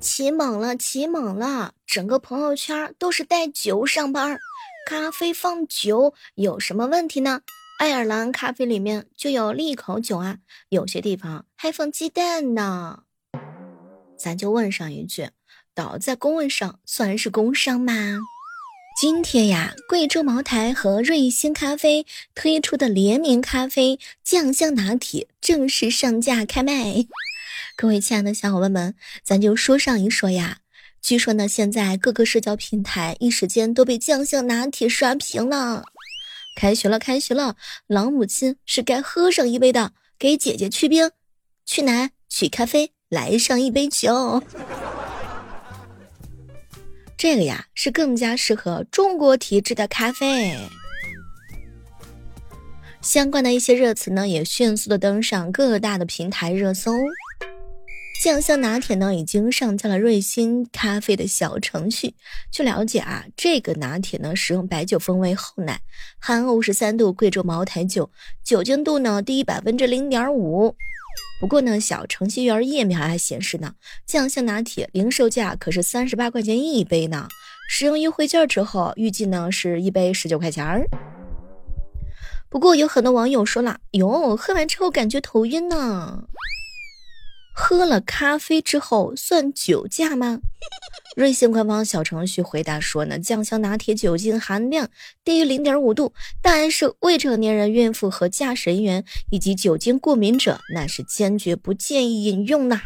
起猛了，起猛了！整个朋友圈都是带酒上班，咖啡放酒有什么问题呢？爱尔兰咖啡里面就有利口酒啊，有些地方还放鸡蛋呢。咱就问上一句：倒在工位上算是工伤吗？今天呀，贵州茅台和瑞幸咖啡推出的联名咖啡酱香拿铁正式上架开卖。各位亲爱的小伙伴们，咱就说上一说呀。据说呢，现在各个社交平台一时间都被酱香拿铁刷屏了。开学了，开学了，老母亲是该喝上一杯的。给姐姐去冰，去奶，取咖啡，来上一杯酒。这个呀，是更加适合中国体质的咖啡。相关的一些热词呢，也迅速的登上各大的平台热搜。酱香拿铁呢，已经上架了瑞幸咖啡的小程序。据了解啊，这个拿铁呢，使用白酒风味厚奶，含五十三度贵州茅台酒，酒精度呢低百分之零点五。不过呢，小程序员页面还显示呢，酱香拿铁零售价可是三十八块钱一杯呢。使用优惠券之后，预计呢是一杯十九块钱儿。不过有很多网友说了，哟，喝完之后感觉头晕呢。喝了咖啡之后算酒驾吗？瑞幸官方小程序回答说呢，酱香拿铁酒精含量低于零点五度，但是未成年人、孕妇和驾驶人员以及酒精过敏者，那是坚决不建议饮用呐。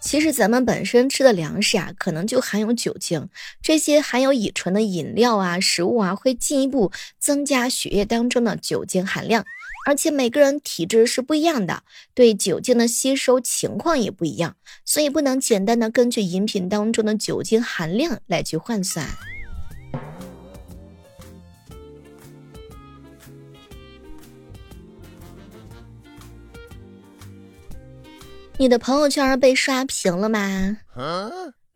其实咱们本身吃的粮食啊，可能就含有酒精，这些含有乙醇的饮料啊、食物啊，会进一步增加血液当中的酒精含量。而且每个人体质是不一样的，对酒精的吸收情况也不一样，所以不能简单的根据饮品当中的酒精含量来去换算。你的朋友圈被刷屏了吗？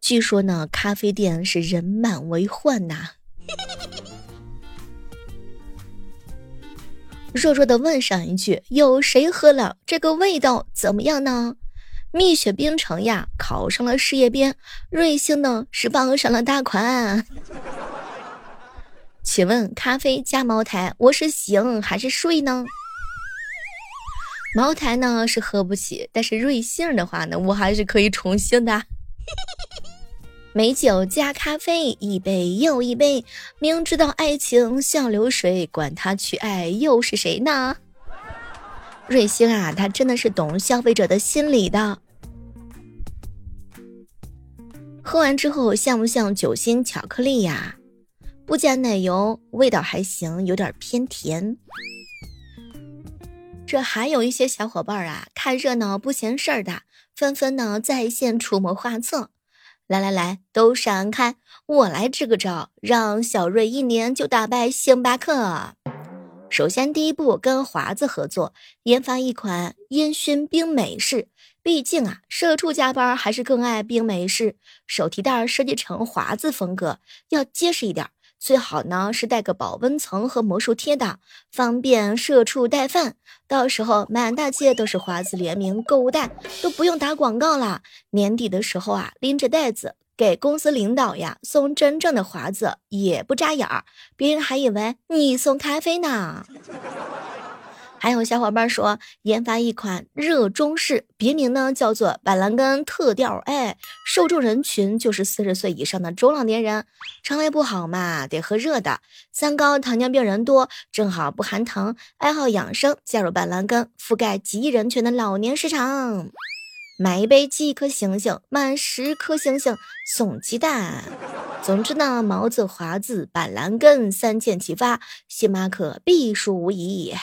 据说呢，咖啡店是人满为患呐。弱弱的问上一句：有谁喝了？这个味道怎么样呢？蜜雪冰城呀，考上了事业编；瑞幸呢，是傍上了大款。请问咖啡加茅台，我是醒还是睡呢？茅台呢是喝不起，但是瑞幸的话呢，我还是可以重新的。美酒加咖啡，一杯又一杯。明知道爱情像流水，管他去爱又是谁呢？瑞星啊，他真的是懂消费者的心理的。喝完之后像不像酒心巧克力呀？不加奶油，味道还行，有点偏甜。这还有一些小伙伴啊，看热闹不嫌事儿大，纷纷呢在线出谋划策。来来来，都闪开！我来支个招，让小瑞一年就打败星巴克。首先，第一步跟华子合作，研发一款烟熏冰美式。毕竟啊，社畜加班还是更爱冰美式。手提袋设计成华子风格，要结实一点。最好呢是带个保温层和魔术贴的，方便社畜带饭。到时候满大街都是华子联名购物袋，都不用打广告了。年底的时候啊，拎着袋子给公司领导呀送真正的华子，也不扎眼儿，别人还以为你送咖啡呢。还有小伙伴说研发一款热中式，别名呢叫做板蓝根特调，哎，受众人群就是四十岁以上的中老年人，肠胃不好嘛，得喝热的。三高糖尿病人多，正好不含糖，爱好养生，加入板蓝根，覆盖几亿人群的老年市场。买一杯寄一颗星星，满十颗星星送鸡蛋。总之呢，毛子、华子、板蓝根三箭齐发，星巴克必输无疑。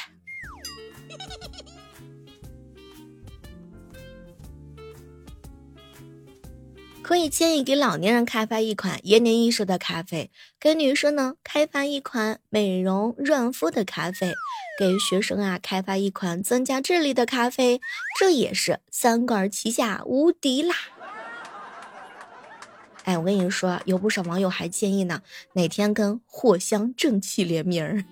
可以建议给老年人开发一款延年益寿的咖啡，给女生呢开发一款美容润肤的咖啡，给学生啊开发一款增加智力的咖啡，这也是三管齐下无敌啦！哎，我跟你说，有不少网友还建议呢，哪天跟藿香正气联名儿。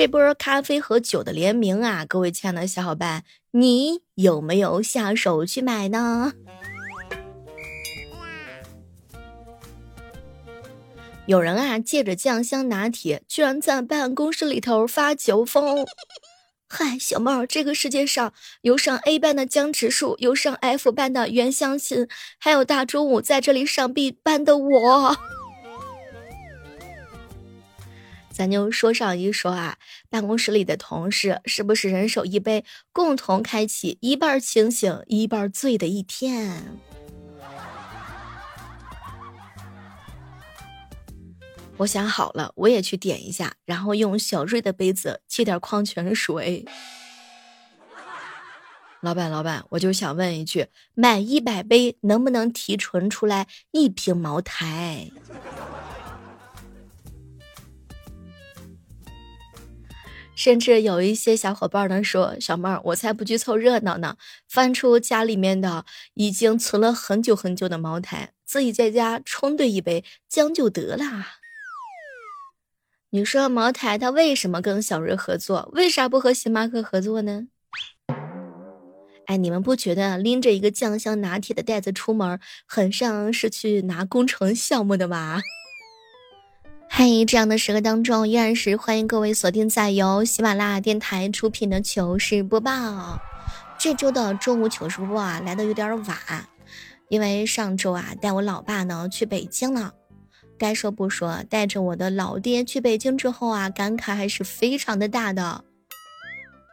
这波咖啡和酒的联名啊，各位亲爱的小伙伴，你有没有下手去买呢？有人啊，借着酱香拿铁，居然在办公室里头发酒疯。嗨，小猫，这个世界上有上 A 班的江直树，有上 F 班的袁湘琴，还有大中午在这里上 B 班的我。咱就说上一说啊，办公室里的同事是不是人手一杯，共同开启一半清醒一半醉的一天？我想好了，我也去点一下，然后用小瑞的杯子沏点矿泉水。老板，老板，我就想问一句，买一百杯能不能提纯出来一瓶茅台？甚至有一些小伙伴呢说：“小妹儿，我才不去凑热闹呢，翻出家里面的已经存了很久很久的茅台，自己在家冲兑一杯将就得了。”你说茅台它为什么跟小瑞合作？为啥不和星巴克合作呢？哎，你们不觉得拎着一个酱香拿铁的袋子出门，很像是去拿工程项目的吗？嘿，这样的时刻当中，依然是欢迎各位锁定在由喜马拉雅电台出品的糗事播报。这周的中午糗事播报啊，来的有点晚，因为上周啊带我老爸呢去北京了。该说不说，带着我的老爹去北京之后啊，感慨还是非常的大的。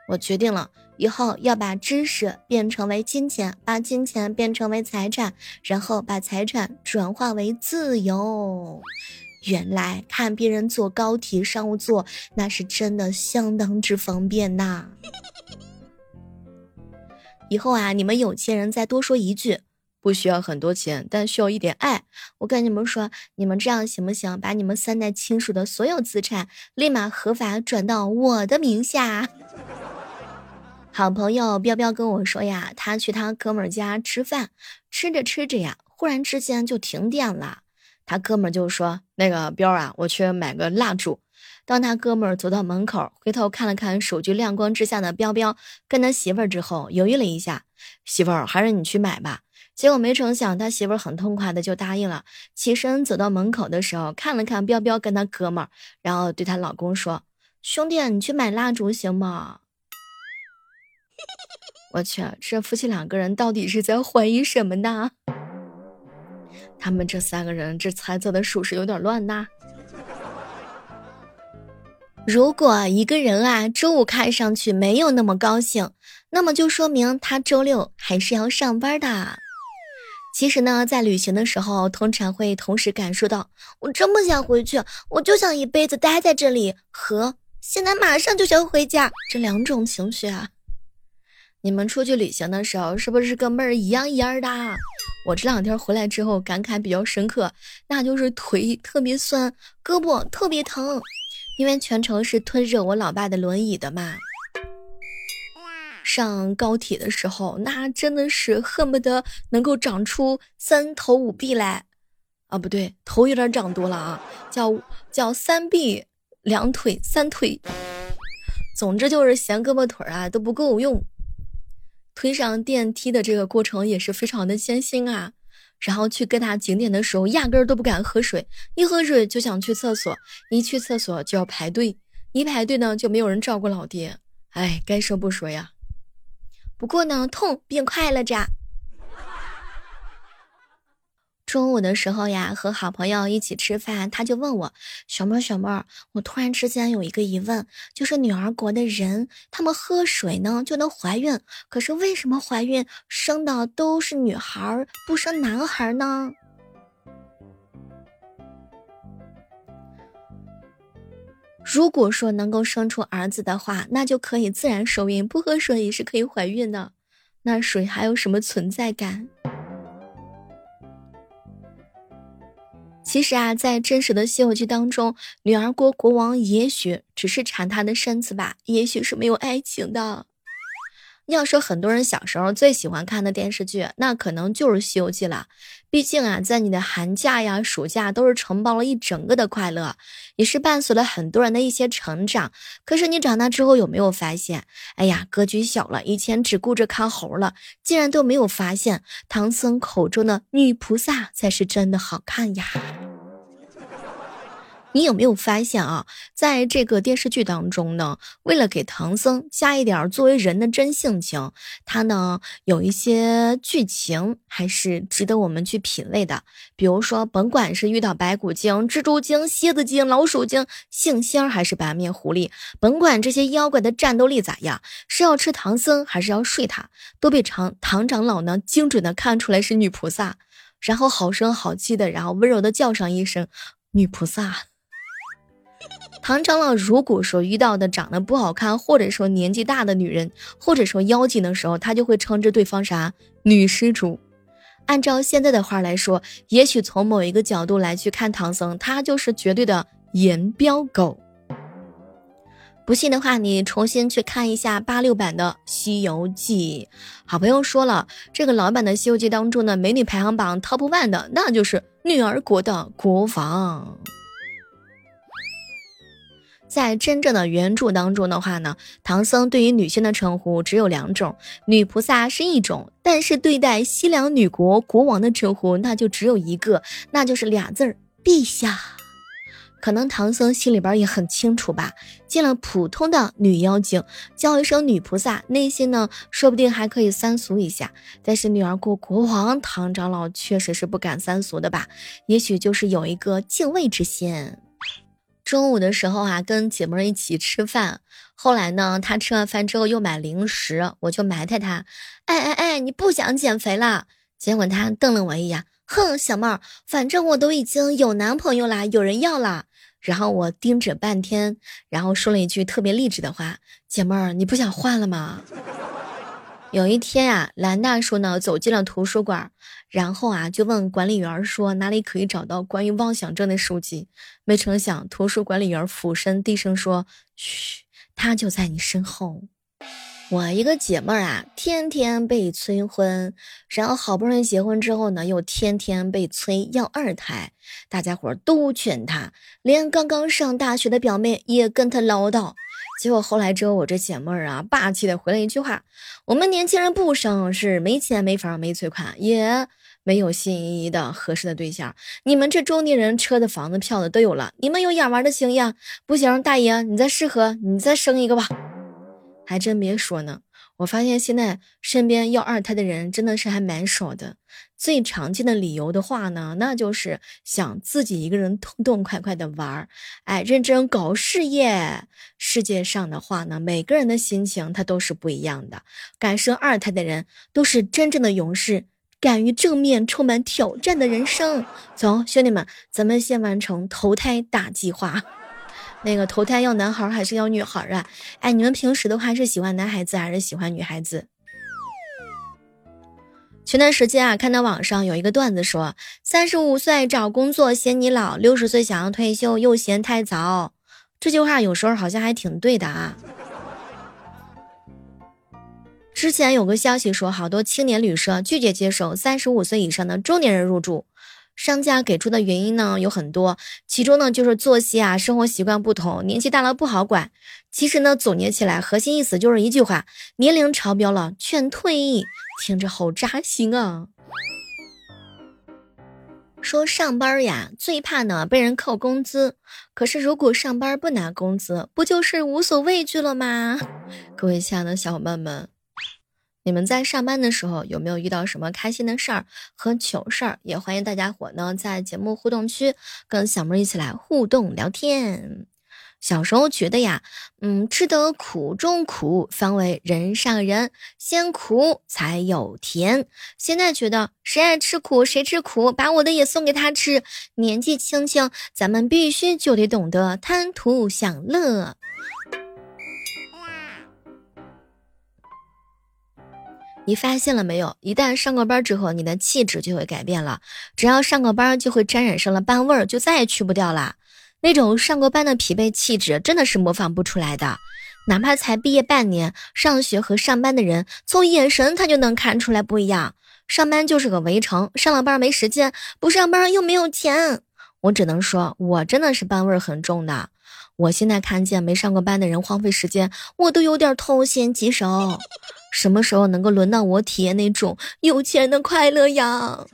我决定了，以后要把知识变成为金钱，把金钱变成为财产，然后把财产转化为自由。原来看别人坐高铁、商务座，那是真的相当之方便呐。以后啊，你们有钱人再多说一句。不需要很多钱，但需要一点爱。我跟你们说，你们这样行不行？把你们三代亲属的所有资产立马合法转到我的名下。好朋友彪彪跟我说呀，他去他哥们儿家吃饭，吃着吃着呀，忽然之间就停电了。他哥们儿就说：“那个彪啊，我去买个蜡烛。”当他哥们儿走到门口，回头看了看手机亮光之下的彪彪跟他媳妇儿之后，犹豫了一下：“媳妇儿，还是你去买吧。”结果没成想，他媳妇儿很痛快的就答应了。起身走到门口的时候，看了看彪彪跟他哥们儿，然后对他老公说：“兄弟，你去买蜡烛行吗？” 我去，这夫妻两个人到底是在怀疑什么呢？他们这三个人这猜测的属实有点乱呐。如果一个人啊周五看上去没有那么高兴，那么就说明他周六还是要上班的。其实呢，在旅行的时候，通常会同时感受到，我真不想回去，我就想一辈子待在这里，和现在马上就想回家这两种情绪啊。你们出去旅行的时候，是不是跟妹儿一样一样的？我这两天回来之后，感慨比较深刻，那就是腿特别酸，胳膊特别疼，因为全程是推着我老爸的轮椅的嘛。上高铁的时候，那真的是恨不得能够长出三头五臂来，啊，不对，头有点长多了啊，叫叫三臂两腿三腿，总之就是嫌胳膊腿啊都不够用。推上电梯的这个过程也是非常的艰辛啊。然后去各大景点的时候，压根儿都不敢喝水，一喝水就想去厕所，一去厕所就要排队，一排队呢就没有人照顾老爹，哎，该说不说呀。不过呢，痛并快乐着。中午的时候呀，和好朋友一起吃饭，他就问我：“小妹儿，小妹儿，我突然之间有一个疑问，就是女儿国的人，他们喝水呢就能怀孕，可是为什么怀孕生的都是女孩，不生男孩呢？”如果说能够生出儿子的话，那就可以自然受孕，不喝水也是可以怀孕的。那水还有什么存在感？其实啊，在真实的《西游记》当中，女儿国国王也许只是馋他的身子吧，也许是没有爱情的。要说很多人小时候最喜欢看的电视剧，那可能就是《西游记》了。毕竟啊，在你的寒假呀、暑假都是承包了一整个的快乐，也是伴随了很多人的一些成长。可是你长大之后有没有发现？哎呀，格局小了，以前只顾着看猴了，竟然都没有发现唐僧口中的女菩萨才是真的好看呀！你有没有发现啊，在这个电视剧当中呢，为了给唐僧加一点作为人的真性情，他呢有一些剧情还是值得我们去品味的。比如说，甭管是遇到白骨精、蜘蛛精、蝎子精、老鼠精、杏仙儿还是白面狐狸，甭管这些妖怪的战斗力咋样，是要吃唐僧还是要睡他，都被唐唐长老呢精准的看出来是女菩萨，然后好声好气的，然后温柔的叫上一声女菩萨。唐长老如果说遇到的长得不好看，或者说年纪大的女人，或者说妖精的时候，他就会称之对方啥女施主。按照现在的话来说，也许从某一个角度来去看唐僧，他就是绝对的颜标狗。不信的话，你重新去看一下八六版的《西游记》。好朋友说了，这个老版的《西游记》当中呢，美女排行榜 top one 的那就是女儿国的国王。在真正的原著当中的话呢，唐僧对于女性的称呼只有两种，女菩萨是一种，但是对待西凉女国国王的称呼那就只有一个，那就是俩字儿陛下。可能唐僧心里边也很清楚吧，见了普通的女妖精叫一声女菩萨，内心呢说不定还可以三俗一下，但是女儿国国王唐长老确实是不敢三俗的吧，也许就是有一个敬畏之心。中午的时候啊，跟姐妹一起吃饭。后来呢，她吃完饭之后又买零食，我就埋汰她：“哎哎哎，你不想减肥了？”结果她瞪了我一眼，哼，小妹儿，反正我都已经有男朋友啦，有人要啦。然后我盯着半天，然后说了一句特别励志的话：“姐妹儿，你不想换了吗？” 有一天啊，兰大叔呢走进了图书馆，然后啊就问管理员说哪里可以找到关于妄想症的书籍。没成想，图书管理员俯身低声说：“嘘，他就在你身后。”我一个姐妹儿啊，天天被催婚，然后好不容易结婚之后呢，又天天被催要二胎，大家伙都劝她，连刚刚上大学的表妹也跟她唠叨。结果后来之后，我这姐妹儿啊，霸气的回了一句话：“我们年轻人不生是没钱、没房、没存款，也没有心仪的合适的对象。你们这中年人，车的、房子、票子都有了，你们有养娃的经验，不行，大爷，你再适合，你再生一个吧。”还真别说呢，我发现现在身边要二胎的人真的是还蛮少的。最常见的理由的话呢，那就是想自己一个人痛痛快快的玩儿，哎，认真搞事业。世界上的话呢，每个人的心情他都是不一样的。敢生二胎的人都是真正的勇士，敢于正面、充满挑战的人生。走，兄弟们，咱们先完成投胎大计划。那个投胎要男孩还是要女孩啊？哎，你们平时的话是喜欢男孩子还是喜欢女孩子？前段时间啊，看到网上有一个段子说，三十五岁找工作嫌你老，六十岁想要退休又嫌太早。这句话有时候好像还挺对的啊。之前有个消息说，好多青年旅社拒绝接受三十五岁以上的中年人入住。商家给出的原因呢有很多，其中呢就是作息啊、生活习惯不同，年纪大了不好管。其实呢，总结起来核心意思就是一句话：年龄超标了，劝退役。听着好扎心啊！说上班呀，最怕呢被人扣工资。可是如果上班不拿工资，不就是无所畏惧了吗？各位亲爱的小伙伴们。你们在上班的时候有没有遇到什么开心的事儿和糗事儿？也欢迎大家伙呢在节目互动区跟小妹一起来互动聊天。小时候觉得呀，嗯，吃得苦中苦，方为人上人，先苦才有甜。现在觉得谁爱吃苦谁吃苦，把我的也送给他吃。年纪轻轻，咱们必须就得懂得贪图享乐。你发现了没有？一旦上过班之后，你的气质就会改变了。只要上过班，就会沾染上了班味儿，就再也去不掉了。那种上过班的疲惫气质，真的是模仿不出来的。哪怕才毕业半年，上学和上班的人从眼神他就能看出来不一样。上班就是个围城，上了班没时间，不上班又没有钱。我只能说，我真的是班味儿很重的。我现在看见没上过班的人荒废时间，我都有点痛心疾首。什么时候能够轮到我体验那种有钱的快乐呀？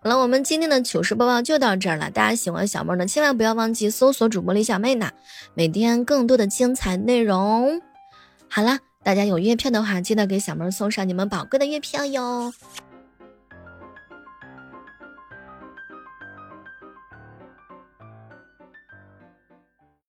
好了，我们今天的糗事播报就到这儿了。大家喜欢小妹呢，千万不要忘记搜索主播李小妹呢，每天更多的精彩内容。好了，大家有月票的话，记得给小妹送上你们宝贵的月票哟。